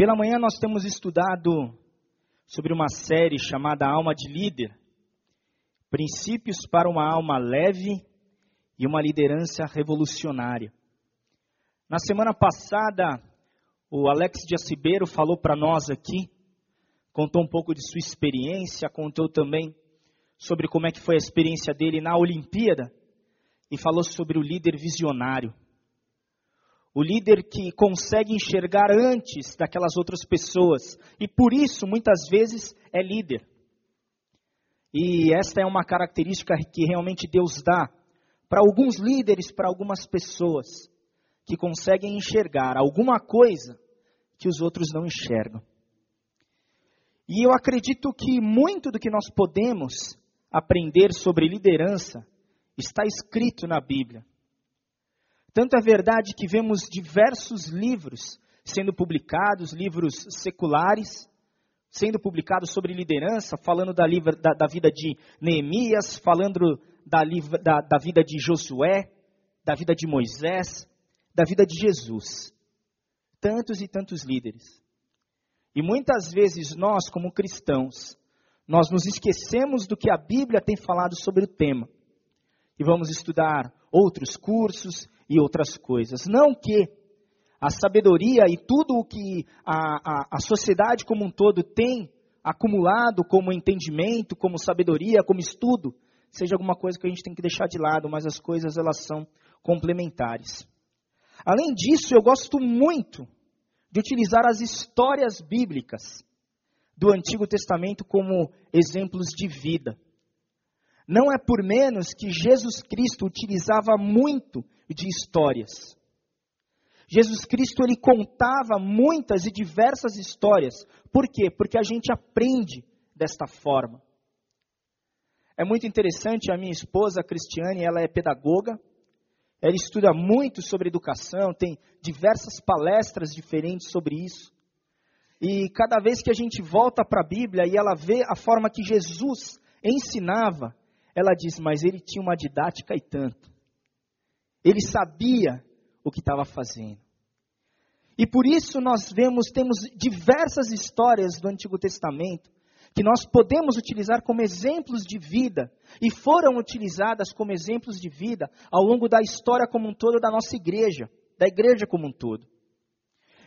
Pela manhã nós temos estudado sobre uma série chamada Alma de Líder, princípios para uma alma leve e uma liderança revolucionária. Na semana passada, o Alex de Acibeiro falou para nós aqui, contou um pouco de sua experiência, contou também sobre como é que foi a experiência dele na Olimpíada e falou sobre o líder visionário. O líder que consegue enxergar antes daquelas outras pessoas e por isso muitas vezes é líder. E esta é uma característica que realmente Deus dá para alguns líderes, para algumas pessoas que conseguem enxergar alguma coisa que os outros não enxergam. E eu acredito que muito do que nós podemos aprender sobre liderança está escrito na Bíblia. Tanto é verdade que vemos diversos livros sendo publicados, livros seculares, sendo publicados sobre liderança, falando da, da, da vida de Neemias, falando da, da, da vida de Josué, da vida de Moisés, da vida de Jesus. Tantos e tantos líderes. E muitas vezes nós, como cristãos, nós nos esquecemos do que a Bíblia tem falado sobre o tema. E vamos estudar outros cursos e outras coisas. Não que a sabedoria e tudo o que a, a, a sociedade como um todo tem acumulado como entendimento, como sabedoria, como estudo, seja alguma coisa que a gente tem que deixar de lado, mas as coisas elas são complementares. Além disso, eu gosto muito de utilizar as histórias bíblicas do Antigo Testamento como exemplos de vida. Não é por menos que Jesus Cristo utilizava muito de histórias. Jesus Cristo ele contava muitas e diversas histórias. Por quê? Porque a gente aprende desta forma. É muito interessante, a minha esposa, a Cristiane, ela é pedagoga, ela estuda muito sobre educação, tem diversas palestras diferentes sobre isso. E cada vez que a gente volta para a Bíblia e ela vê a forma que Jesus ensinava, ela diz: Mas ele tinha uma didática e tanto. Ele sabia o que estava fazendo. E por isso nós vemos, temos diversas histórias do Antigo Testamento que nós podemos utilizar como exemplos de vida e foram utilizadas como exemplos de vida ao longo da história como um todo da nossa igreja, da igreja como um todo.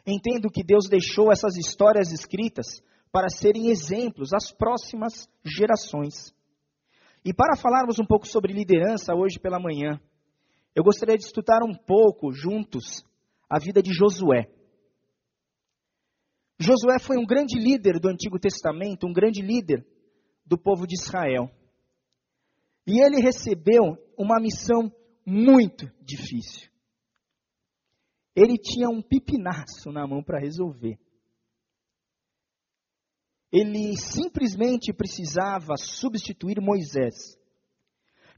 Entendo que Deus deixou essas histórias escritas para serem exemplos às próximas gerações. E para falarmos um pouco sobre liderança hoje pela manhã, eu gostaria de estudar um pouco juntos a vida de Josué. Josué foi um grande líder do Antigo Testamento, um grande líder do povo de Israel. E ele recebeu uma missão muito difícil. Ele tinha um pipinaço na mão para resolver. Ele simplesmente precisava substituir Moisés,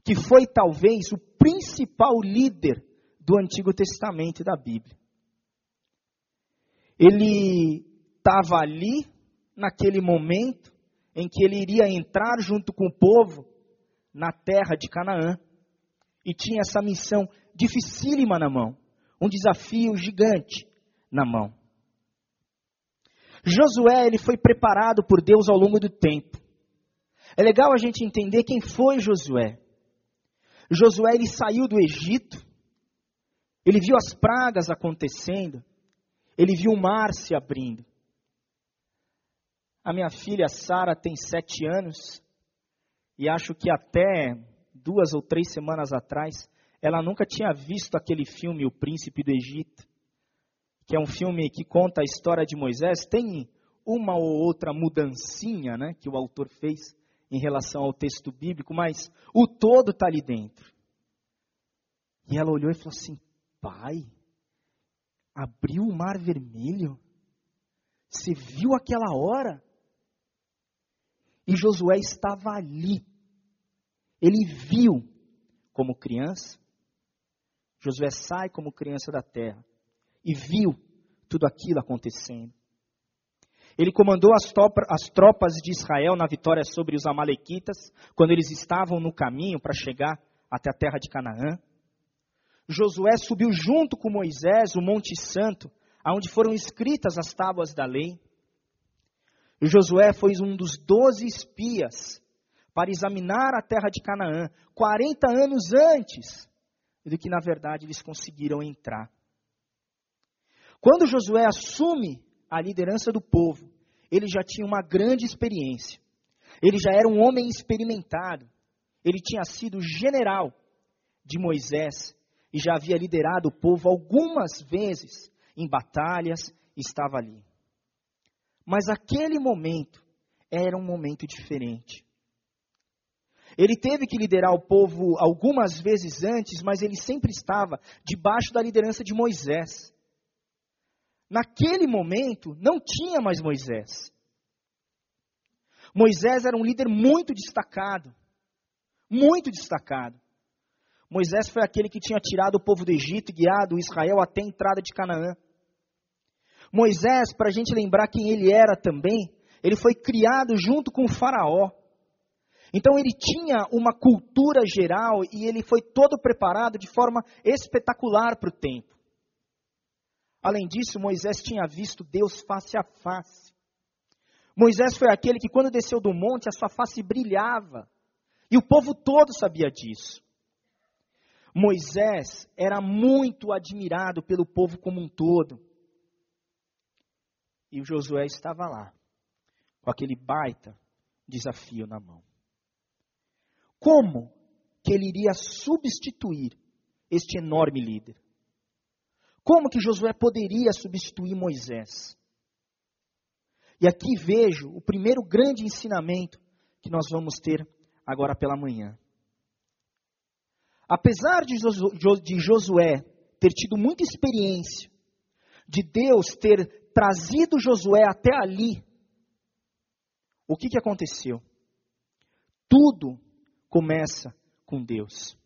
que foi talvez o principal líder do Antigo Testamento e da Bíblia. Ele estava ali, naquele momento, em que ele iria entrar junto com o povo na terra de Canaã, e tinha essa missão dificílima na mão, um desafio gigante na mão. Josué, ele foi preparado por Deus ao longo do tempo. É legal a gente entender quem foi Josué. Josué, ele saiu do Egito, ele viu as pragas acontecendo, ele viu o mar se abrindo. A minha filha Sara tem sete anos e acho que até duas ou três semanas atrás ela nunca tinha visto aquele filme O Príncipe do Egito, que é um filme que conta a história de Moisés. Tem uma ou outra mudancinha, né, que o autor fez em relação ao texto bíblico, mas o todo está ali dentro. E ela olhou e falou assim: Pai, abriu o mar vermelho? Você viu aquela hora? E Josué estava ali. Ele viu como criança. Josué sai como criança da terra e viu tudo aquilo acontecendo. Ele comandou as, as tropas de Israel na vitória sobre os Amalequitas, quando eles estavam no caminho para chegar até a terra de Canaã. Josué subiu junto com Moisés o Monte Santo onde foram escritas as tábuas da lei. E Josué foi um dos doze espias para examinar a terra de Canaã, 40 anos antes do que, na verdade, eles conseguiram entrar. Quando Josué assume a liderança do povo, ele já tinha uma grande experiência. Ele já era um homem experimentado. Ele tinha sido general de Moisés e já havia liderado o povo algumas vezes em batalhas, estava ali. Mas aquele momento era um momento diferente. Ele teve que liderar o povo algumas vezes antes, mas ele sempre estava debaixo da liderança de Moisés. Naquele momento, não tinha mais Moisés. Moisés era um líder muito destacado. Muito destacado. Moisés foi aquele que tinha tirado o povo do Egito e guiado Israel até a entrada de Canaã. Moisés, para a gente lembrar quem ele era também, ele foi criado junto com o Faraó. Então ele tinha uma cultura geral e ele foi todo preparado de forma espetacular para o tempo. Além disso, Moisés tinha visto Deus face a face. Moisés foi aquele que, quando desceu do monte, a sua face brilhava. E o povo todo sabia disso. Moisés era muito admirado pelo povo como um todo. E o Josué estava lá, com aquele baita desafio na mão. Como que ele iria substituir este enorme líder? Como que Josué poderia substituir Moisés? E aqui vejo o primeiro grande ensinamento que nós vamos ter agora pela manhã. Apesar de Josué ter tido muita experiência, de Deus ter trazido Josué até ali, o que, que aconteceu? Tudo começa com Deus.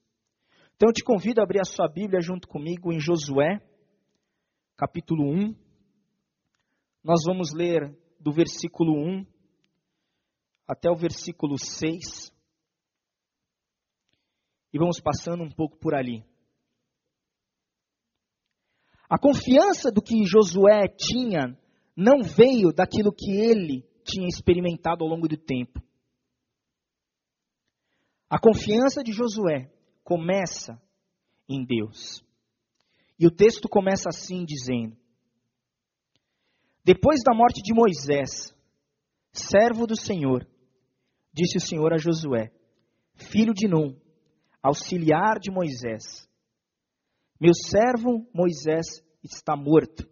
Então eu te convido a abrir a sua Bíblia junto comigo em Josué, capítulo 1. Nós vamos ler do versículo 1 até o versículo 6. E vamos passando um pouco por ali. A confiança do que Josué tinha não veio daquilo que ele tinha experimentado ao longo do tempo. A confiança de Josué começa em Deus. E o texto começa assim, dizendo: Depois da morte de Moisés, servo do Senhor, disse o Senhor a Josué, filho de Num, auxiliar de Moisés: Meu servo Moisés está morto.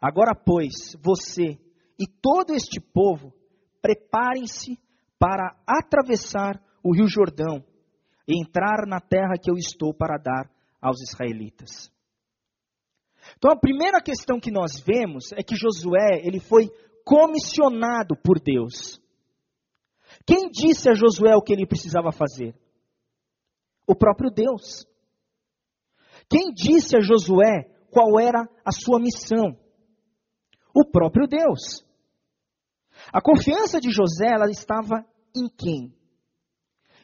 Agora, pois, você e todo este povo, preparem-se para atravessar o rio Jordão e entrar na terra que eu estou para dar aos israelitas. Então a primeira questão que nós vemos é que Josué, ele foi comissionado por Deus. Quem disse a Josué o que ele precisava fazer? O próprio Deus. Quem disse a Josué qual era a sua missão? O próprio Deus. A confiança de José, ela estava em quem?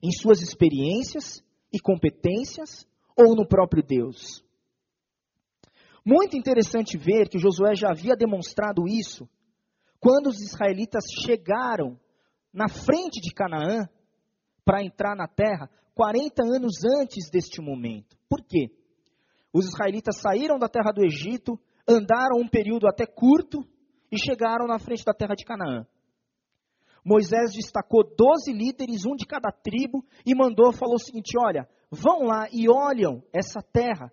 Em suas experiências e competências ou no próprio Deus? Muito interessante ver que Josué já havia demonstrado isso quando os israelitas chegaram na frente de Canaã para entrar na terra 40 anos antes deste momento. Por quê? Os israelitas saíram da terra do Egito, andaram um período até curto e chegaram na frente da terra de Canaã. Moisés destacou 12 líderes, um de cada tribo, e mandou, falou o seguinte: olha, vão lá e olham essa terra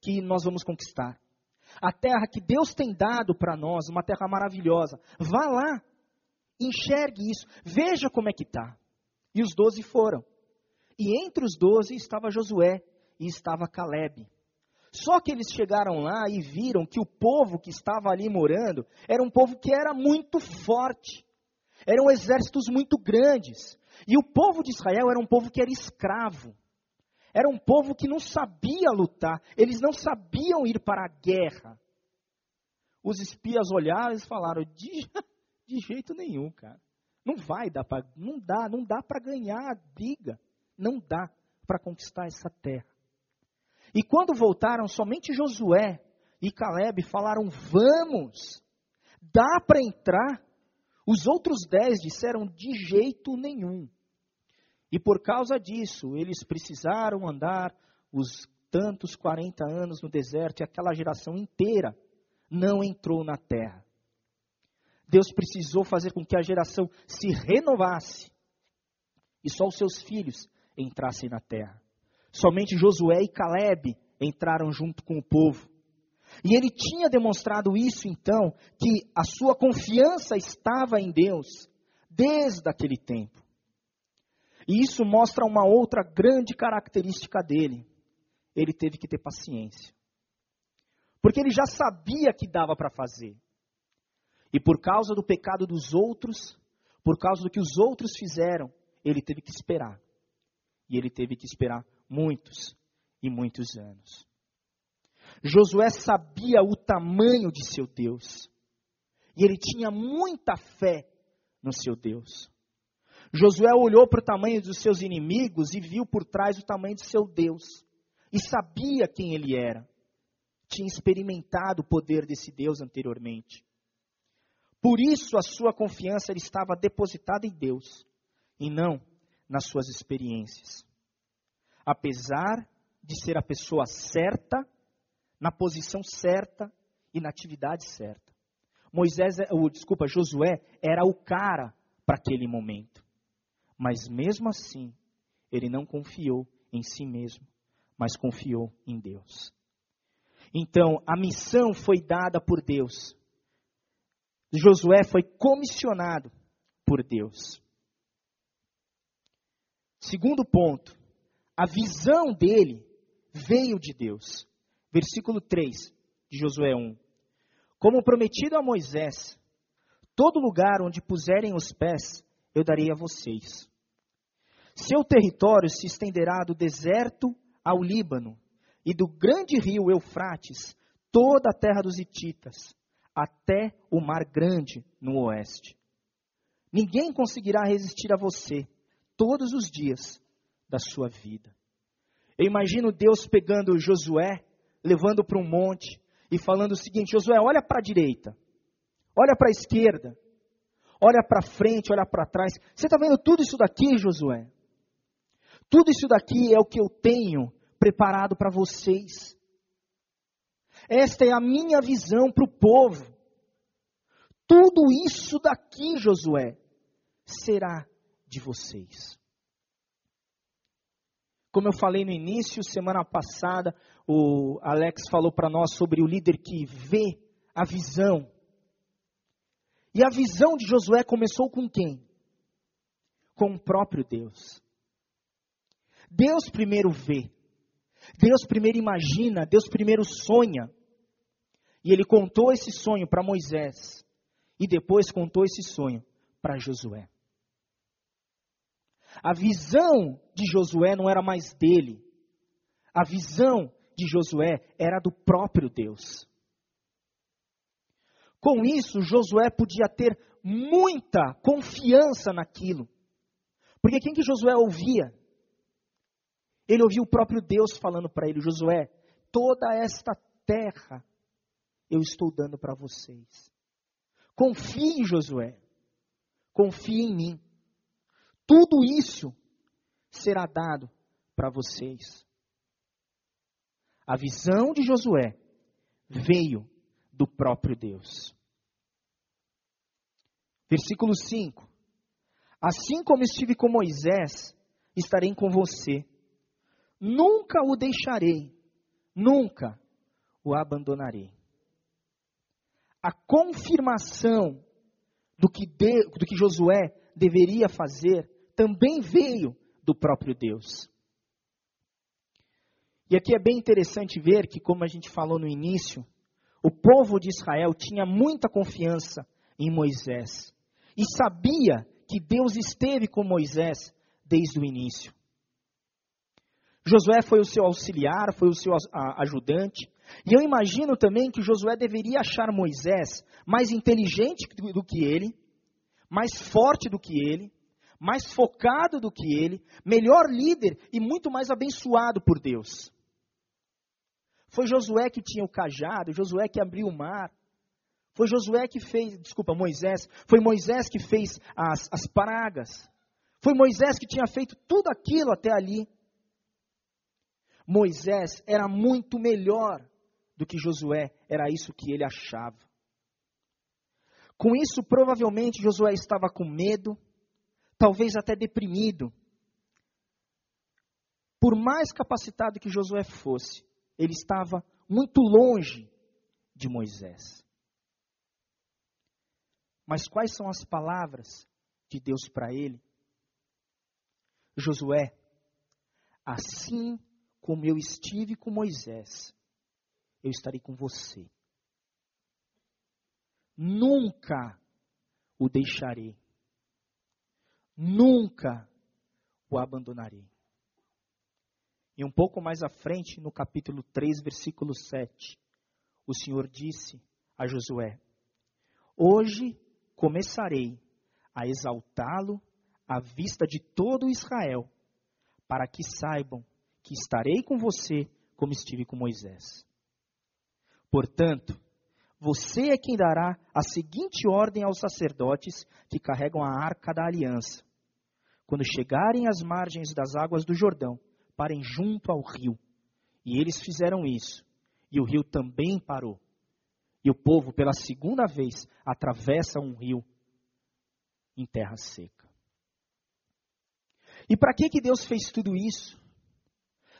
que nós vamos conquistar. A terra que Deus tem dado para nós, uma terra maravilhosa. Vá lá, enxergue isso, veja como é que está. E os doze foram. E entre os doze estava Josué e estava Caleb. Só que eles chegaram lá e viram que o povo que estava ali morando era um povo que era muito forte. Eram exércitos muito grandes. E o povo de Israel era um povo que era escravo. Era um povo que não sabia lutar, eles não sabiam ir para a guerra. Os espias olharam e falaram: de, de jeito nenhum, cara. Não vai dar para, não dá, não dá para ganhar a briga, não dá para conquistar essa terra. E quando voltaram, somente Josué e Caleb falaram: Vamos, dá para entrar. Os outros dez disseram: De jeito nenhum. E por causa disso, eles precisaram andar os tantos 40 anos no deserto e aquela geração inteira não entrou na terra. Deus precisou fazer com que a geração se renovasse e só os seus filhos entrassem na terra. Somente Josué e Caleb entraram junto com o povo. E ele tinha demonstrado isso então, que a sua confiança estava em Deus desde aquele tempo. E isso mostra uma outra grande característica dele. Ele teve que ter paciência. Porque ele já sabia que dava para fazer. E por causa do pecado dos outros, por causa do que os outros fizeram, ele teve que esperar. E ele teve que esperar muitos e muitos anos. Josué sabia o tamanho de seu Deus. E ele tinha muita fé no seu Deus. Josué olhou para o tamanho dos seus inimigos e viu por trás o tamanho de seu Deus. E sabia quem ele era. Tinha experimentado o poder desse Deus anteriormente. Por isso a sua confiança estava depositada em Deus e não nas suas experiências. Apesar de ser a pessoa certa, na posição certa e na atividade certa. Moisés, ou, desculpa, Josué era o cara para aquele momento. Mas mesmo assim, ele não confiou em si mesmo, mas confiou em Deus. Então, a missão foi dada por Deus. Josué foi comissionado por Deus. Segundo ponto, a visão dele veio de Deus. Versículo 3 de Josué 1. Como prometido a Moisés, todo lugar onde puserem os pés, eu darei a vocês. Seu território se estenderá do deserto ao Líbano e do grande rio Eufrates, toda a terra dos Hititas, até o mar grande no oeste. Ninguém conseguirá resistir a você todos os dias da sua vida. Eu imagino Deus pegando Josué, levando para um monte e falando o seguinte: Josué, olha para a direita, olha para a esquerda, olha para frente, olha para trás. Você está vendo tudo isso daqui, Josué? Tudo isso daqui é o que eu tenho preparado para vocês. Esta é a minha visão para o povo. Tudo isso daqui, Josué, será de vocês. Como eu falei no início, semana passada, o Alex falou para nós sobre o líder que vê a visão. E a visão de Josué começou com quem? Com o próprio Deus. Deus primeiro vê. Deus primeiro imagina, Deus primeiro sonha. E ele contou esse sonho para Moisés. E depois contou esse sonho para Josué. A visão de Josué não era mais dele. A visão de Josué era do próprio Deus. Com isso, Josué podia ter muita confiança naquilo. Porque quem que Josué ouvia? Ele ouvia o próprio Deus falando para ele: Josué, toda esta terra eu estou dando para vocês. Confie Josué. Confie em mim. Tudo isso será dado para vocês. A visão de Josué veio do próprio Deus. Versículo 5: Assim como estive com Moisés, estarei com você. Nunca o deixarei, nunca o abandonarei. A confirmação do que, de, do que Josué deveria fazer também veio do próprio Deus. E aqui é bem interessante ver que, como a gente falou no início, o povo de Israel tinha muita confiança em Moisés e sabia que Deus esteve com Moisés desde o início. Josué foi o seu auxiliar, foi o seu ajudante, e eu imagino também que Josué deveria achar Moisés mais inteligente do que ele, mais forte do que ele, mais focado do que ele, melhor líder e muito mais abençoado por Deus. Foi Josué que tinha o cajado, Josué que abriu o mar. Foi Josué que fez, desculpa, Moisés. Foi Moisés que fez as, as pragas. Foi Moisés que tinha feito tudo aquilo até ali. Moisés era muito melhor do que Josué, era isso que ele achava. Com isso, provavelmente Josué estava com medo, talvez até deprimido. Por mais capacitado que Josué fosse, ele estava muito longe de Moisés. Mas quais são as palavras de Deus para ele? Josué, assim como eu estive com Moisés, eu estarei com você. Nunca o deixarei. Nunca o abandonarei. E um pouco mais à frente, no capítulo 3, versículo 7, o Senhor disse a Josué: Hoje começarei a exaltá-lo à vista de todo Israel, para que saibam que estarei com você como estive com Moisés. Portanto, você é quem dará a seguinte ordem aos sacerdotes que carregam a arca da aliança. Quando chegarem às margens das águas do Jordão, parem junto ao rio. E eles fizeram isso. E o rio também parou. E o povo, pela segunda vez, atravessa um rio em terra seca. E para que, que Deus fez tudo isso?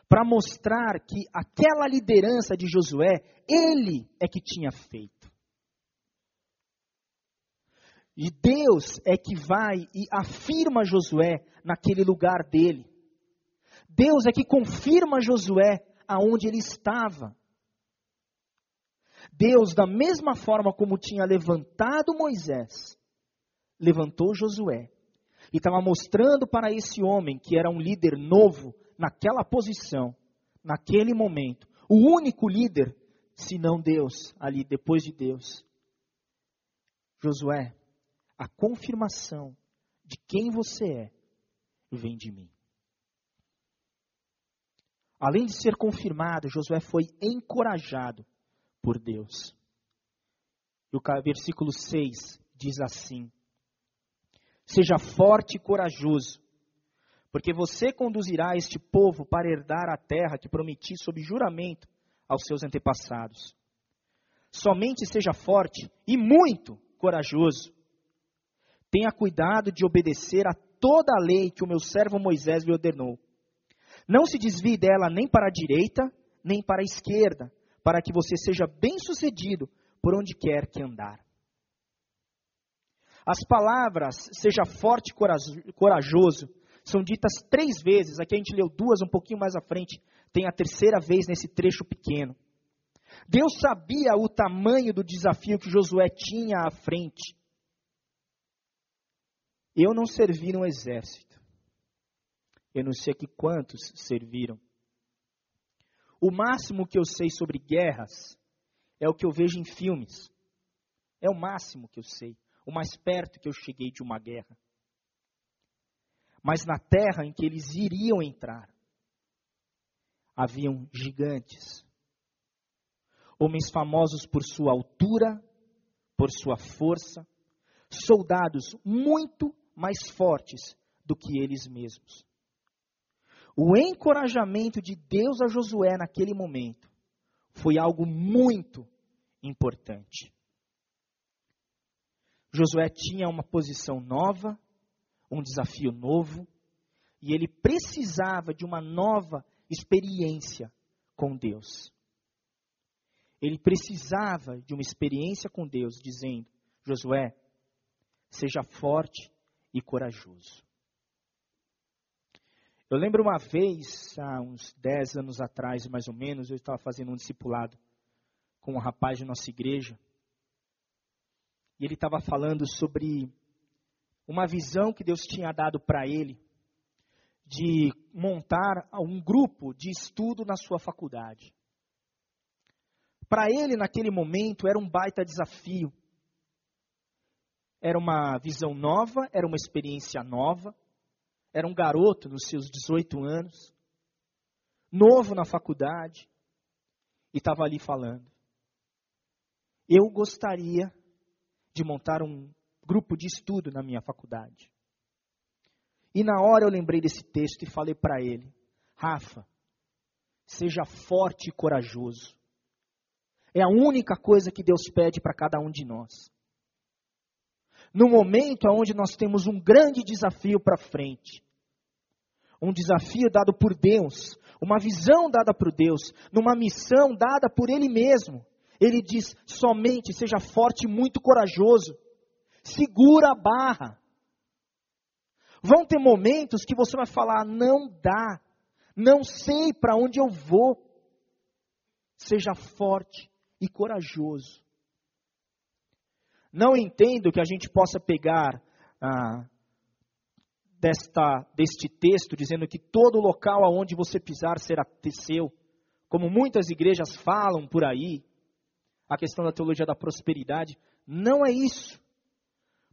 Para mostrar que aquela liderança de Josué, ele é que tinha feito. E Deus é que vai e afirma Josué naquele lugar dele. Deus é que confirma Josué aonde ele estava. Deus, da mesma forma como tinha levantado Moisés, levantou Josué e estava mostrando para esse homem que era um líder novo naquela posição, naquele momento, o único líder, se não Deus, ali depois de Deus. Josué, a confirmação de quem você é vem de mim. Além de ser confirmado, Josué foi encorajado por Deus. E o versículo 6 diz assim: Seja forte e corajoso, porque você conduzirá este povo para herdar a terra que prometi sob juramento aos seus antepassados. Somente seja forte e muito corajoso. Tenha cuidado de obedecer a toda a lei que o meu servo Moisés lhe ordenou. Não se desvie dela nem para a direita, nem para a esquerda, para que você seja bem-sucedido por onde quer que andar. As palavras seja forte e corajoso são ditas três vezes. Aqui a gente leu duas um pouquinho mais à frente. Tem a terceira vez nesse trecho pequeno. Deus sabia o tamanho do desafio que Josué tinha à frente. Eu não servi no exército. Eu não sei aqui quantos serviram. O máximo que eu sei sobre guerras é o que eu vejo em filmes. É o máximo que eu sei o mais perto que eu cheguei de uma guerra. Mas na terra em que eles iriam entrar, haviam gigantes, homens famosos por sua altura, por sua força, soldados muito mais fortes do que eles mesmos. O encorajamento de Deus a Josué naquele momento foi algo muito importante. Josué tinha uma posição nova, um desafio novo, e ele precisava de uma nova experiência com Deus. Ele precisava de uma experiência com Deus, dizendo: Josué, seja forte e corajoso. Eu lembro uma vez, há uns 10 anos atrás, mais ou menos, eu estava fazendo um discipulado com um rapaz de nossa igreja e ele estava falando sobre uma visão que Deus tinha dado para ele de montar um grupo de estudo na sua faculdade. Para ele, naquele momento, era um baita desafio. Era uma visão nova, era uma experiência nova. Era um garoto nos seus 18 anos, novo na faculdade. e estava ali falando. Eu gostaria de montar um grupo de estudo na minha faculdade. E na hora eu lembrei desse texto e falei para ele: Rafa, seja forte e corajoso. É a única coisa que Deus pede para cada um de nós. No momento onde nós temos um grande desafio para frente, um desafio dado por Deus, uma visão dada por Deus, numa missão dada por Ele mesmo. Ele diz: somente seja forte e muito corajoso, segura a barra. Vão ter momentos que você vai falar: não dá, não sei para onde eu vou. Seja forte e corajoso. Não entendo que a gente possa pegar ah, desta, deste texto dizendo que todo local aonde você pisar será seu, como muitas igrejas falam por aí, a questão da teologia da prosperidade. Não é isso.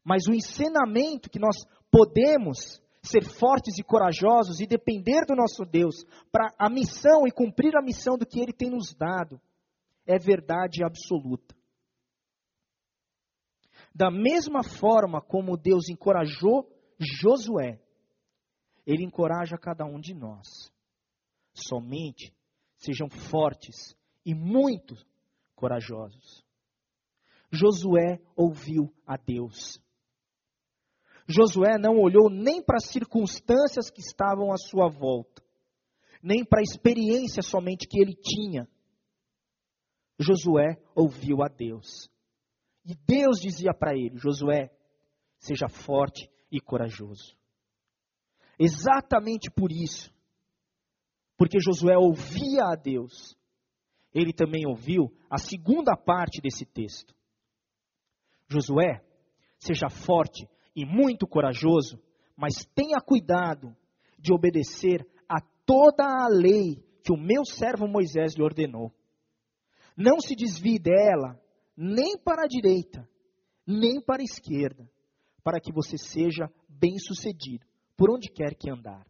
Mas o ensinamento que nós podemos ser fortes e corajosos e depender do nosso Deus para a missão e cumprir a missão do que Ele tem nos dado é verdade absoluta. Da mesma forma como Deus encorajou Josué, Ele encoraja cada um de nós. Somente sejam fortes e muito corajosos. Josué ouviu a Deus. Josué não olhou nem para as circunstâncias que estavam à sua volta, nem para a experiência somente que ele tinha. Josué ouviu a Deus. E Deus dizia para ele: Josué, seja forte e corajoso. Exatamente por isso, porque Josué ouvia a Deus, ele também ouviu a segunda parte desse texto. Josué, seja forte e muito corajoso, mas tenha cuidado de obedecer a toda a lei que o meu servo Moisés lhe ordenou. Não se desvie dela, nem para a direita, nem para a esquerda, para que você seja bem-sucedido por onde quer que andar.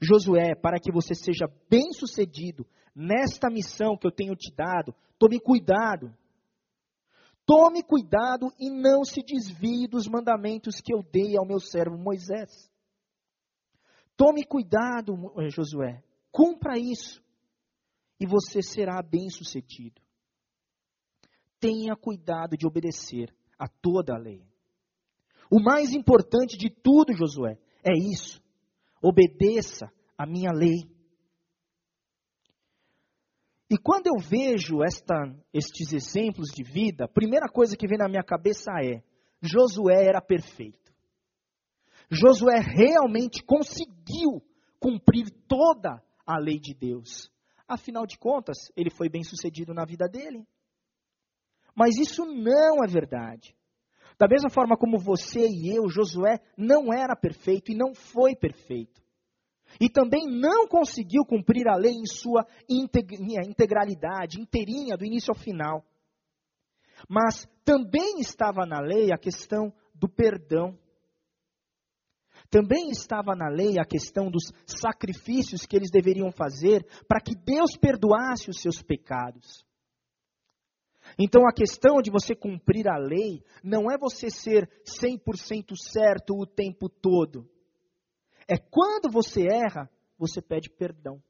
Josué, para que você seja bem-sucedido nesta missão que eu tenho te dado, tome cuidado. Tome cuidado e não se desvie dos mandamentos que eu dei ao meu servo Moisés. Tome cuidado, eh, Josué. Cumpra isso e você será bem-sucedido. Tenha cuidado de obedecer a toda a lei. O mais importante de tudo, Josué, é isso. Obedeça a minha lei. E quando eu vejo esta, estes exemplos de vida, a primeira coisa que vem na minha cabeça é: Josué era perfeito. Josué realmente conseguiu cumprir toda a lei de Deus. Afinal de contas, ele foi bem sucedido na vida dele. Mas isso não é verdade. Da mesma forma como você e eu, Josué não era perfeito e não foi perfeito. E também não conseguiu cumprir a lei em sua integralidade, inteirinha, do início ao final. Mas também estava na lei a questão do perdão. Também estava na lei a questão dos sacrifícios que eles deveriam fazer para que Deus perdoasse os seus pecados. Então a questão de você cumprir a lei não é você ser 100% certo o tempo todo. É quando você erra, você pede perdão.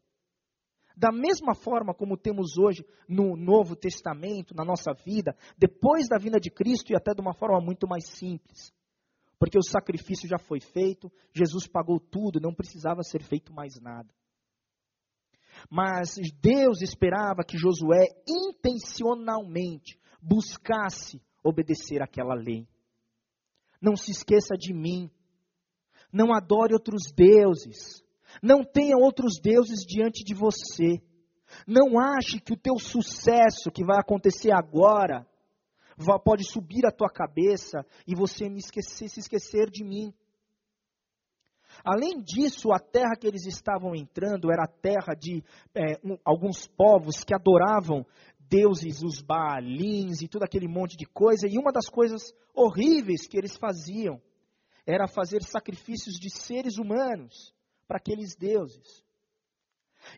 Da mesma forma como temos hoje no Novo Testamento, na nossa vida, depois da vinda de Cristo e até de uma forma muito mais simples. Porque o sacrifício já foi feito, Jesus pagou tudo, não precisava ser feito mais nada. Mas Deus esperava que Josué intencionalmente buscasse obedecer aquela lei. Não se esqueça de mim. Não adore outros deuses. Não tenha outros deuses diante de você. Não ache que o teu sucesso que vai acontecer agora pode subir a tua cabeça e você me esquecer, se esquecer de mim. Além disso, a terra que eles estavam entrando era a terra de é, um, alguns povos que adoravam deuses, os Baalins e todo aquele monte de coisa, e uma das coisas horríveis que eles faziam era fazer sacrifícios de seres humanos para aqueles deuses.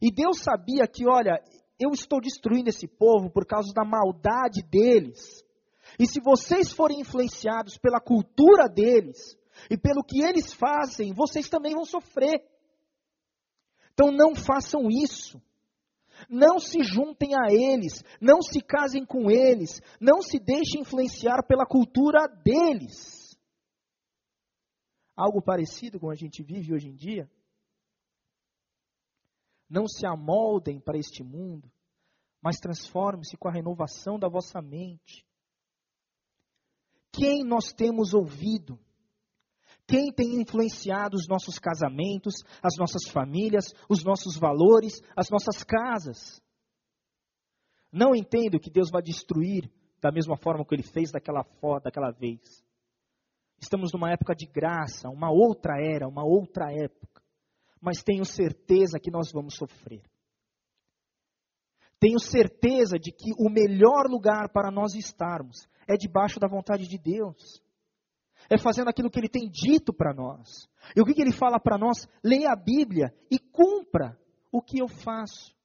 E Deus sabia que, olha, eu estou destruindo esse povo por causa da maldade deles. E se vocês forem influenciados pela cultura deles e pelo que eles fazem, vocês também vão sofrer. Então não façam isso. Não se juntem a eles, não se casem com eles, não se deixem influenciar pela cultura deles. Algo parecido com a gente vive hoje em dia? Não se amoldem para este mundo, mas transforme-se com a renovação da vossa mente. Quem nós temos ouvido? Quem tem influenciado os nossos casamentos, as nossas famílias, os nossos valores, as nossas casas? Não entendo que Deus vai destruir da mesma forma que ele fez daquela, daquela vez. Estamos numa época de graça, uma outra era, uma outra época. Mas tenho certeza que nós vamos sofrer. Tenho certeza de que o melhor lugar para nós estarmos é debaixo da vontade de Deus é fazendo aquilo que ele tem dito para nós. E o que, que ele fala para nós? Leia a Bíblia e cumpra o que eu faço.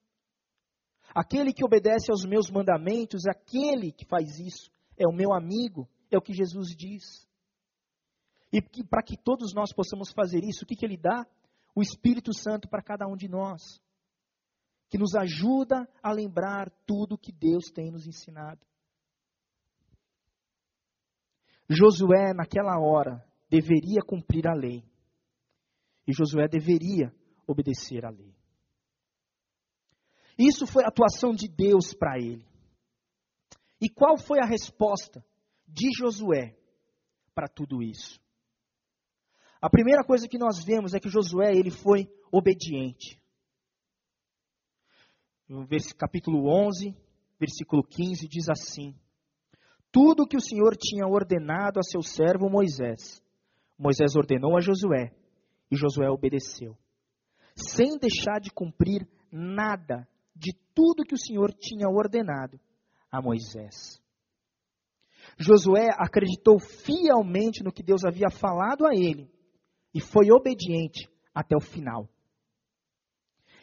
Aquele que obedece aos meus mandamentos, aquele que faz isso, é o meu amigo, é o que Jesus diz. E para que todos nós possamos fazer isso, o que, que ele dá? O Espírito Santo para cada um de nós, que nos ajuda a lembrar tudo que Deus tem nos ensinado. Josué, naquela hora, deveria cumprir a lei. E Josué deveria obedecer à lei. Isso foi a atuação de Deus para ele. E qual foi a resposta de Josué para tudo isso? A primeira coisa que nós vemos é que Josué ele foi obediente. Capítulo 11, versículo 15 diz assim: tudo que o Senhor tinha ordenado a seu servo Moisés. Moisés ordenou a Josué, e Josué obedeceu, sem deixar de cumprir nada de tudo que o Senhor tinha ordenado a Moisés. Josué acreditou fielmente no que Deus havia falado a ele e foi obediente até o final.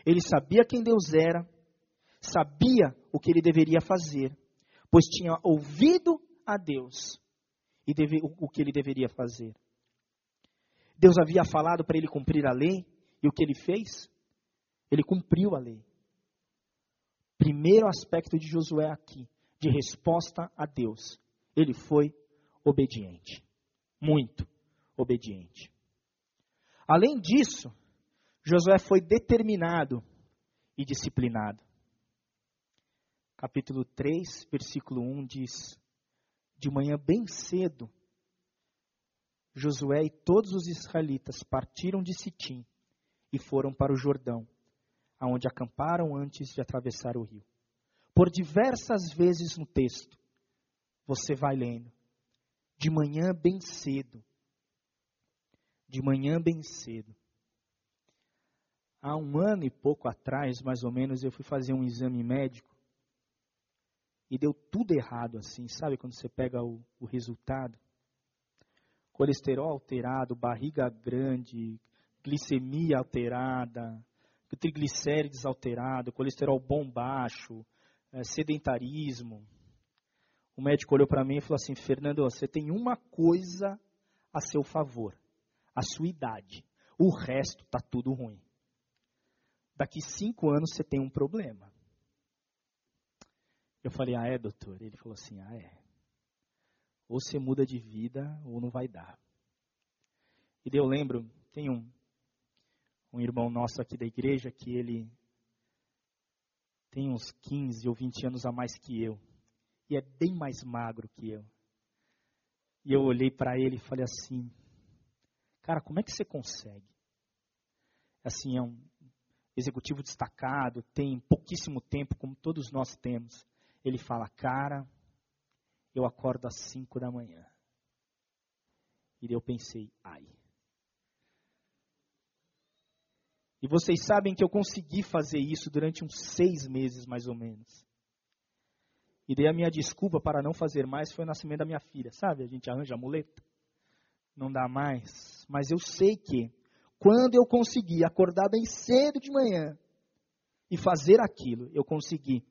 Ele sabia quem Deus era, sabia o que ele deveria fazer pois tinha ouvido a Deus e deve, o, o que ele deveria fazer. Deus havia falado para ele cumprir a lei, e o que ele fez? Ele cumpriu a lei. Primeiro aspecto de Josué aqui, de resposta a Deus. Ele foi obediente. Muito obediente. Além disso, Josué foi determinado e disciplinado capítulo 3, versículo 1 diz: De manhã bem cedo, Josué e todos os israelitas partiram de Sitim e foram para o Jordão, aonde acamparam antes de atravessar o rio. Por diversas vezes no texto, você vai lendo, de manhã bem cedo, de manhã bem cedo. Há um ano e pouco atrás, mais ou menos, eu fui fazer um exame médico e deu tudo errado assim, sabe quando você pega o, o resultado? Colesterol alterado, barriga grande, glicemia alterada, triglicérides alterado, colesterol bom baixo, é, sedentarismo. O médico olhou para mim e falou assim: Fernando, você tem uma coisa a seu favor, a sua idade. O resto está tudo ruim. Daqui cinco anos você tem um problema. Eu falei, ah, é, doutor? Ele falou assim, ah, é. Ou você muda de vida ou não vai dar. E eu lembro, tem um, um irmão nosso aqui da igreja que ele tem uns 15 ou 20 anos a mais que eu. E é bem mais magro que eu. E eu olhei para ele e falei assim, cara, como é que você consegue? Assim, é um executivo destacado, tem pouquíssimo tempo, como todos nós temos. Ele fala, cara, eu acordo às 5 da manhã. E eu pensei, ai. E vocês sabem que eu consegui fazer isso durante uns seis meses, mais ou menos. E daí a minha desculpa para não fazer mais foi o nascimento da minha filha. Sabe, a gente arranja a muleta. Não dá mais. Mas eu sei que, quando eu consegui acordar bem cedo de manhã, e fazer aquilo, eu consegui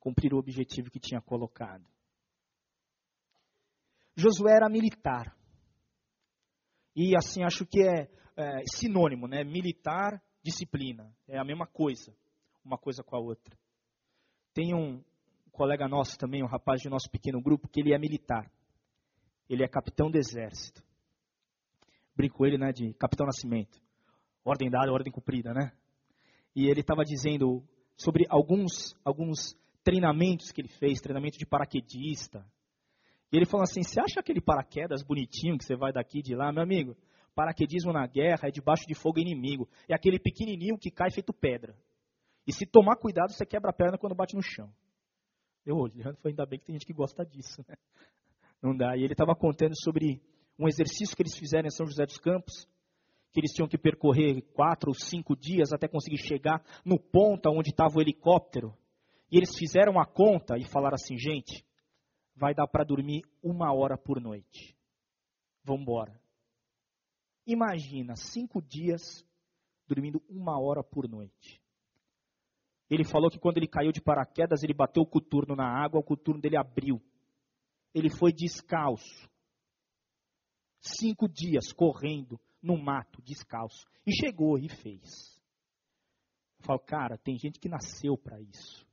cumprir o objetivo que tinha colocado. Josué era militar. E assim, acho que é, é sinônimo, né? Militar, disciplina. É a mesma coisa, uma coisa com a outra. Tem um colega nosso também, um rapaz de nosso pequeno grupo, que ele é militar. Ele é capitão do exército. Brinco ele, né, de capitão Nascimento. Ordem dada, ordem cumprida, né? E ele estava dizendo sobre alguns, alguns treinamentos que ele fez, treinamento de paraquedista. E ele falou assim: você acha aquele paraquedas bonitinho que você vai daqui de lá, meu amigo? Paraquedismo na guerra é debaixo de fogo inimigo. É aquele pequenininho que cai feito pedra. E se tomar cuidado, você quebra a perna quando bate no chão. Eu olhando, falei, ainda bem que tem gente que gosta disso. Né? Não dá. E ele estava contando sobre um exercício que eles fizeram em São José dos Campos, que eles tinham que percorrer quatro ou cinco dias até conseguir chegar no ponto onde estava o helicóptero. E eles fizeram a conta e falaram assim, gente, vai dar para dormir uma hora por noite. Vamos embora. Imagina, cinco dias dormindo uma hora por noite. Ele falou que quando ele caiu de paraquedas, ele bateu o coturno na água, o coturno dele abriu. Ele foi descalço. Cinco dias correndo no mato, descalço. E chegou e fez. Eu falo, cara, tem gente que nasceu para isso.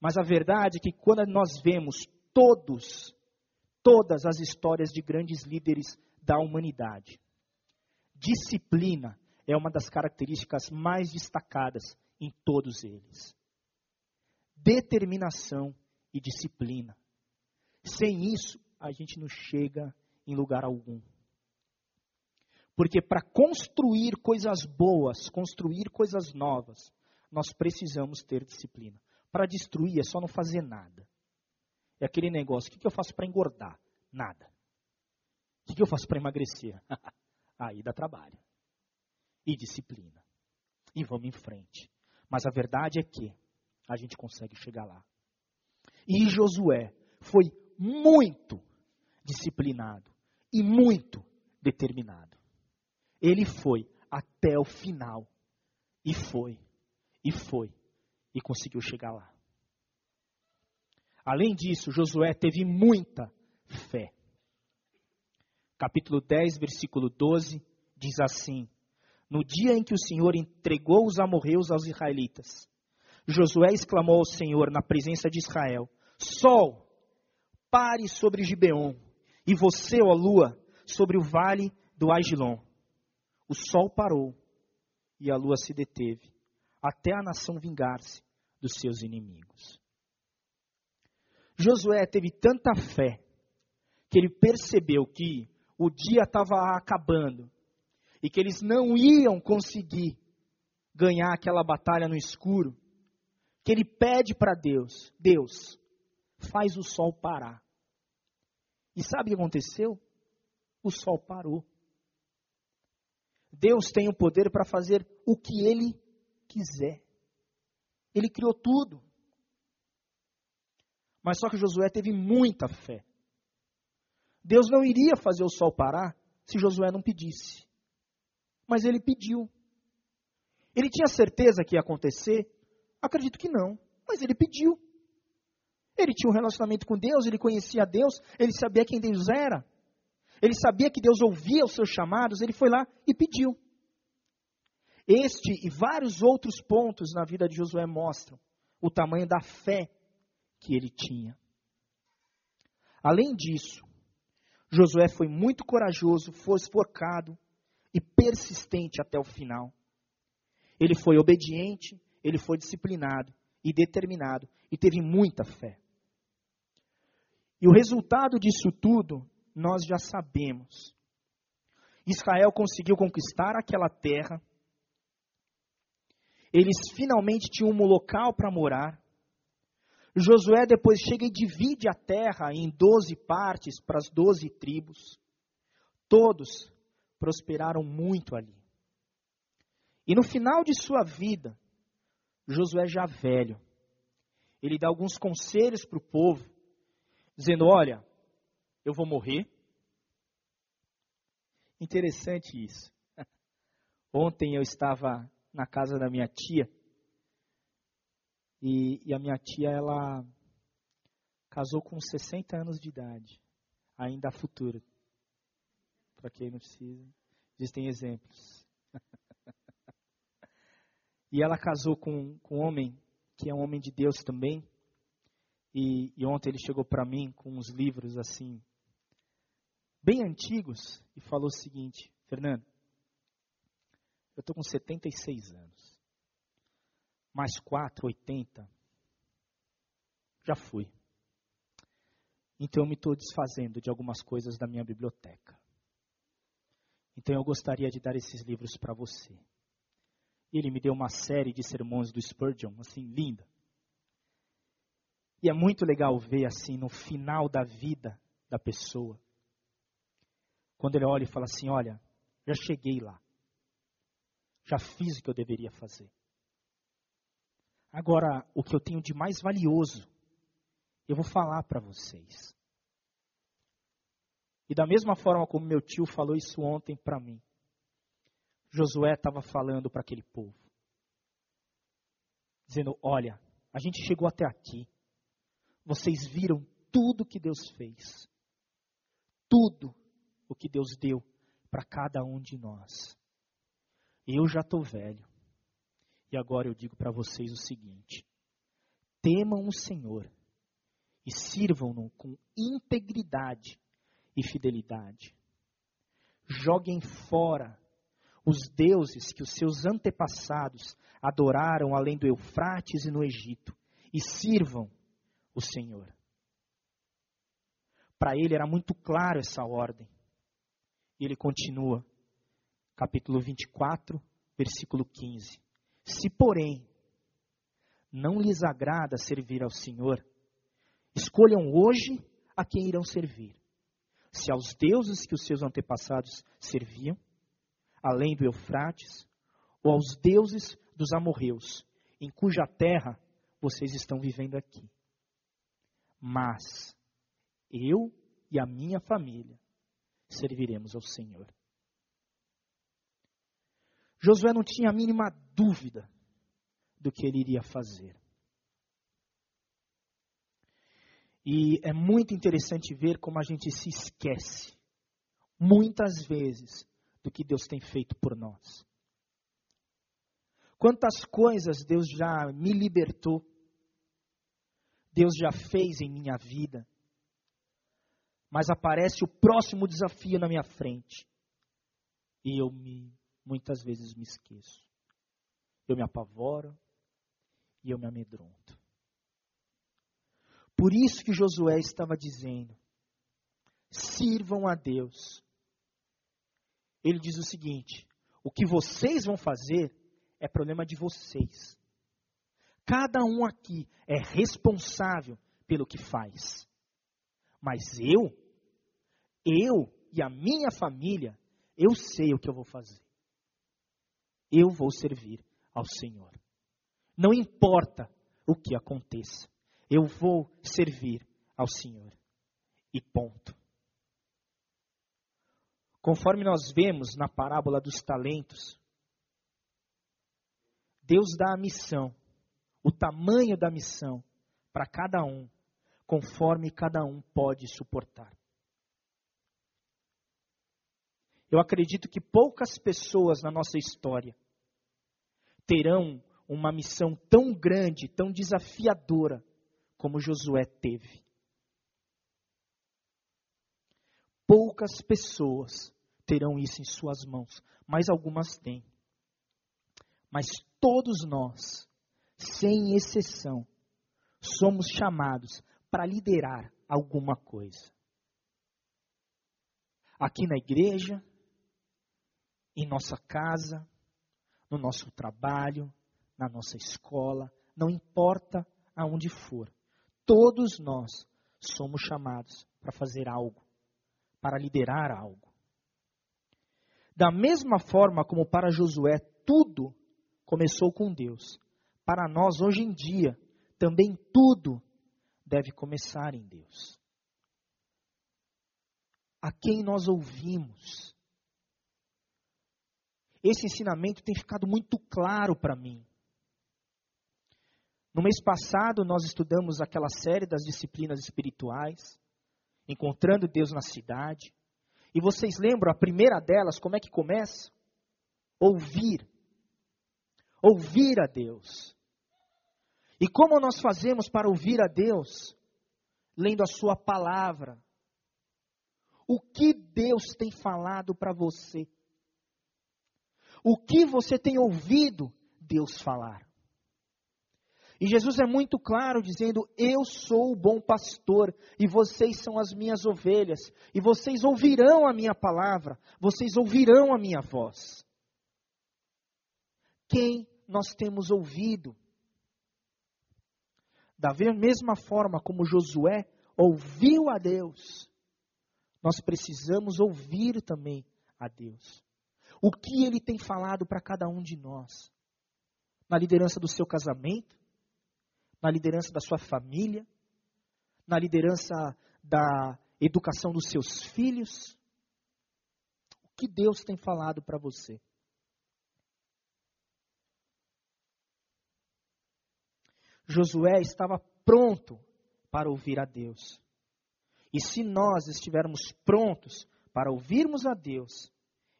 Mas a verdade é que quando nós vemos todos, todas as histórias de grandes líderes da humanidade, disciplina é uma das características mais destacadas em todos eles. Determinação e disciplina. Sem isso, a gente não chega em lugar algum. Porque para construir coisas boas, construir coisas novas, nós precisamos ter disciplina. Para destruir é só não fazer nada. É aquele negócio: o que, eu faço para engordar? Nada. O que eu faço para emagrecer? Aí dá trabalho. E disciplina. E vamos em frente. Mas a verdade é que a gente consegue chegar lá. E Josué foi muito disciplinado e muito determinado. Ele foi até o final. E foi, e foi, e conseguiu chegar lá. Além disso, Josué teve muita fé. Capítulo 10, versículo 12, diz assim: No dia em que o Senhor entregou os amorreus aos israelitas, Josué exclamou ao Senhor na presença de Israel: Sol, pare sobre Gibeon, e você, ó lua, sobre o vale do Agilon. O sol parou e a lua se deteve, até a nação vingar-se dos seus inimigos. Josué teve tanta fé que ele percebeu que o dia estava acabando e que eles não iam conseguir ganhar aquela batalha no escuro, que ele pede para Deus: Deus, faz o sol parar. E sabe o que aconteceu? O sol parou. Deus tem o poder para fazer o que ele quiser. Ele criou tudo. Mas só que Josué teve muita fé. Deus não iria fazer o sol parar se Josué não pedisse. Mas ele pediu. Ele tinha certeza que ia acontecer? Acredito que não, mas ele pediu. Ele tinha um relacionamento com Deus, ele conhecia Deus, ele sabia quem Deus era. Ele sabia que Deus ouvia os seus chamados, ele foi lá e pediu. Este e vários outros pontos na vida de Josué mostram o tamanho da fé que ele tinha. Além disso, Josué foi muito corajoso, foi esforcado e persistente até o final. Ele foi obediente, ele foi disciplinado e determinado e teve muita fé. E o resultado disso tudo nós já sabemos. Israel conseguiu conquistar aquela terra. Eles finalmente tinham um local para morar. Josué depois chega e divide a terra em doze partes para as doze tribos. Todos prosperaram muito ali. E no final de sua vida, Josué já velho, ele dá alguns conselhos para o povo, dizendo: Olha, eu vou morrer. Interessante isso. Ontem eu estava na casa da minha tia E, e a minha tia, ela casou com 60 anos de idade, ainda a futuro. Para quem não precisa, existem exemplos. e ela casou com, com um homem que é um homem de Deus também. E, e ontem ele chegou para mim com uns livros assim, bem antigos, e falou o seguinte: Fernando, eu estou com 76 anos. Mais 4, 80. Já fui. Então eu me estou desfazendo de algumas coisas da minha biblioteca. Então eu gostaria de dar esses livros para você. E ele me deu uma série de sermões do Spurgeon, assim, linda. E é muito legal ver, assim, no final da vida da pessoa, quando ele olha e fala assim: Olha, já cheguei lá. Já fiz o que eu deveria fazer. Agora, o que eu tenho de mais valioso, eu vou falar para vocês. E da mesma forma como meu tio falou isso ontem para mim, Josué estava falando para aquele povo, dizendo: Olha, a gente chegou até aqui, vocês viram tudo que Deus fez, tudo o que Deus deu para cada um de nós. Eu já estou velho. E agora eu digo para vocês o seguinte: temam o Senhor e sirvam-no com integridade e fidelidade. Joguem fora os deuses que os seus antepassados adoraram além do Eufrates e no Egito e sirvam o Senhor. Para ele era muito claro essa ordem. E ele continua capítulo 24, versículo 15. Se, porém, não lhes agrada servir ao Senhor, escolham hoje a quem irão servir. Se aos deuses que os seus antepassados serviam, além do Eufrates, ou aos deuses dos amorreus, em cuja terra vocês estão vivendo aqui. Mas eu e a minha família serviremos ao Senhor. Josué não tinha a mínima dúvida do que ele iria fazer. E é muito interessante ver como a gente se esquece, muitas vezes, do que Deus tem feito por nós. Quantas coisas Deus já me libertou, Deus já fez em minha vida, mas aparece o próximo desafio na minha frente e eu me muitas vezes me esqueço. Eu me apavoro e eu me amedronto. Por isso que Josué estava dizendo: sirvam a Deus. Ele diz o seguinte: o que vocês vão fazer é problema de vocês. Cada um aqui é responsável pelo que faz. Mas eu, eu e a minha família, eu sei o que eu vou fazer eu vou servir ao Senhor. Não importa o que aconteça, eu vou servir ao Senhor. E ponto. Conforme nós vemos na parábola dos talentos, Deus dá a missão, o tamanho da missão, para cada um, conforme cada um pode suportar. Eu acredito que poucas pessoas na nossa história terão uma missão tão grande, tão desafiadora, como Josué teve. Poucas pessoas terão isso em suas mãos, mas algumas têm. Mas todos nós, sem exceção, somos chamados para liderar alguma coisa. Aqui na igreja, em nossa casa, no nosso trabalho, na nossa escola, não importa aonde for. Todos nós somos chamados para fazer algo, para liderar algo. Da mesma forma como para Josué tudo começou com Deus, para nós hoje em dia também tudo deve começar em Deus. A quem nós ouvimos, esse ensinamento tem ficado muito claro para mim. No mês passado, nós estudamos aquela série das disciplinas espirituais, encontrando Deus na cidade. E vocês lembram a primeira delas, como é que começa? Ouvir. Ouvir a Deus. E como nós fazemos para ouvir a Deus? Lendo a Sua palavra. O que Deus tem falado para você? O que você tem ouvido Deus falar? E Jesus é muito claro dizendo: Eu sou o bom pastor e vocês são as minhas ovelhas, e vocês ouvirão a minha palavra, vocês ouvirão a minha voz. Quem nós temos ouvido? Da mesma forma como Josué ouviu a Deus, nós precisamos ouvir também a Deus. O que ele tem falado para cada um de nós? Na liderança do seu casamento, na liderança da sua família, na liderança da educação dos seus filhos? O que Deus tem falado para você? Josué estava pronto para ouvir a Deus. E se nós estivermos prontos para ouvirmos a Deus,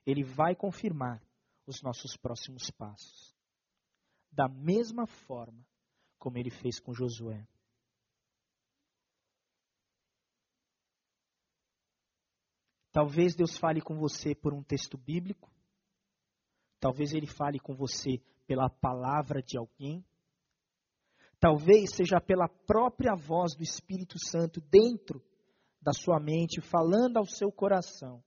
Ele vai confirmar os nossos próximos passos. Da mesma forma como ele fez com Josué. Talvez Deus fale com você por um texto bíblico. Talvez ele fale com você pela palavra de alguém. Talvez seja pela própria voz do Espírito Santo dentro da sua mente, falando ao seu coração.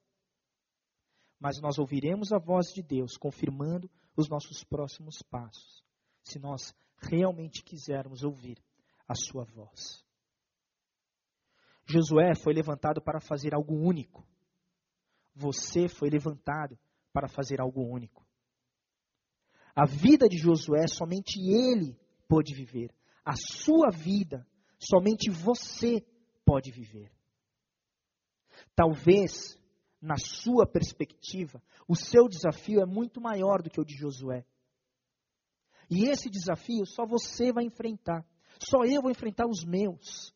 Mas nós ouviremos a voz de Deus confirmando os nossos próximos passos, se nós realmente quisermos ouvir a sua voz. Josué foi levantado para fazer algo único. Você foi levantado para fazer algo único. A vida de Josué somente ele pôde viver. A sua vida somente você pode viver. Talvez, na sua perspectiva, o seu desafio é muito maior do que o de Josué. E esse desafio só você vai enfrentar. Só eu vou enfrentar os meus.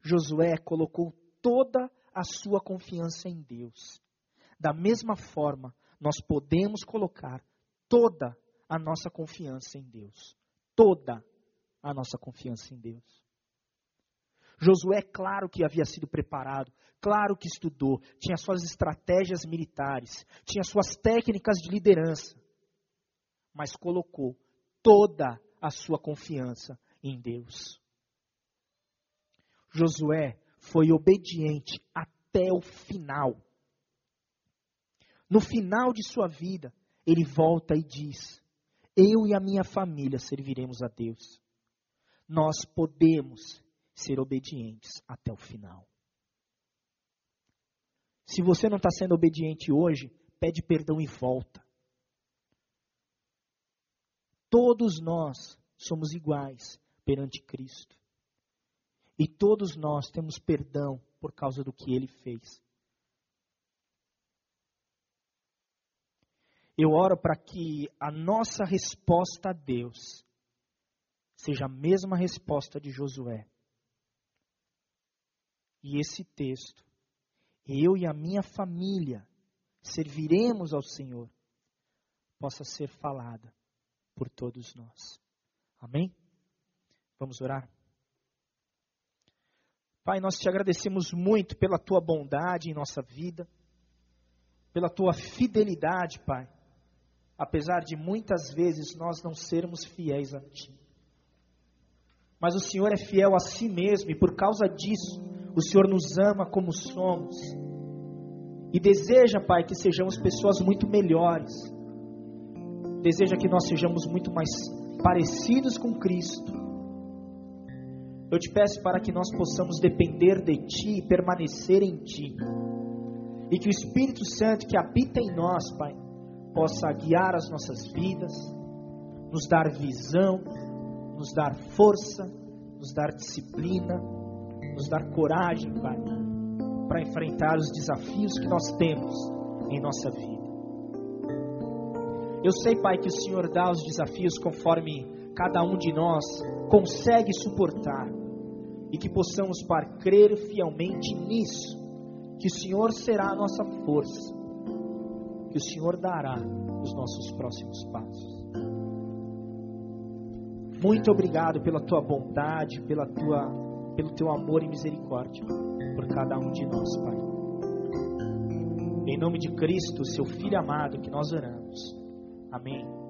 Josué colocou toda a sua confiança em Deus. Da mesma forma, nós podemos colocar toda a nossa confiança em Deus. Toda a nossa confiança em Deus. Josué, claro que havia sido preparado, claro que estudou, tinha suas estratégias militares, tinha suas técnicas de liderança, mas colocou toda a sua confiança em Deus. Josué foi obediente até o final. No final de sua vida, ele volta e diz: Eu e a minha família serviremos a Deus. Nós podemos ser obedientes até o final. Se você não está sendo obediente hoje, pede perdão e volta. Todos nós somos iguais perante Cristo. E todos nós temos perdão por causa do que ele fez. Eu oro para que a nossa resposta a Deus seja a mesma resposta de Josué. E esse texto, eu e a minha família serviremos ao Senhor, possa ser falada por todos nós. Amém? Vamos orar? Pai, nós te agradecemos muito pela tua bondade em nossa vida, pela tua fidelidade, Pai, apesar de muitas vezes nós não sermos fiéis a Ti. Mas o Senhor é fiel a si mesmo e por causa disso, o Senhor nos ama como somos. E deseja, Pai, que sejamos pessoas muito melhores. Deseja que nós sejamos muito mais parecidos com Cristo. Eu te peço para que nós possamos depender de Ti e permanecer em Ti. E que o Espírito Santo que habita em nós, Pai, possa guiar as nossas vidas, nos dar visão, nos dar força, nos dar disciplina nos dar coragem, Pai, para enfrentar os desafios que nós temos em nossa vida. Eu sei, Pai, que o Senhor dá os desafios conforme cada um de nós consegue suportar e que possamos, Pai, crer fielmente nisso, que o Senhor será a nossa força, o Senhor dará os nossos próximos passos. Muito obrigado pela tua bondade, pela tua, pelo teu amor e misericórdia por cada um de nós, Pai. Em nome de Cristo, seu Filho amado, que nós oramos. Amém.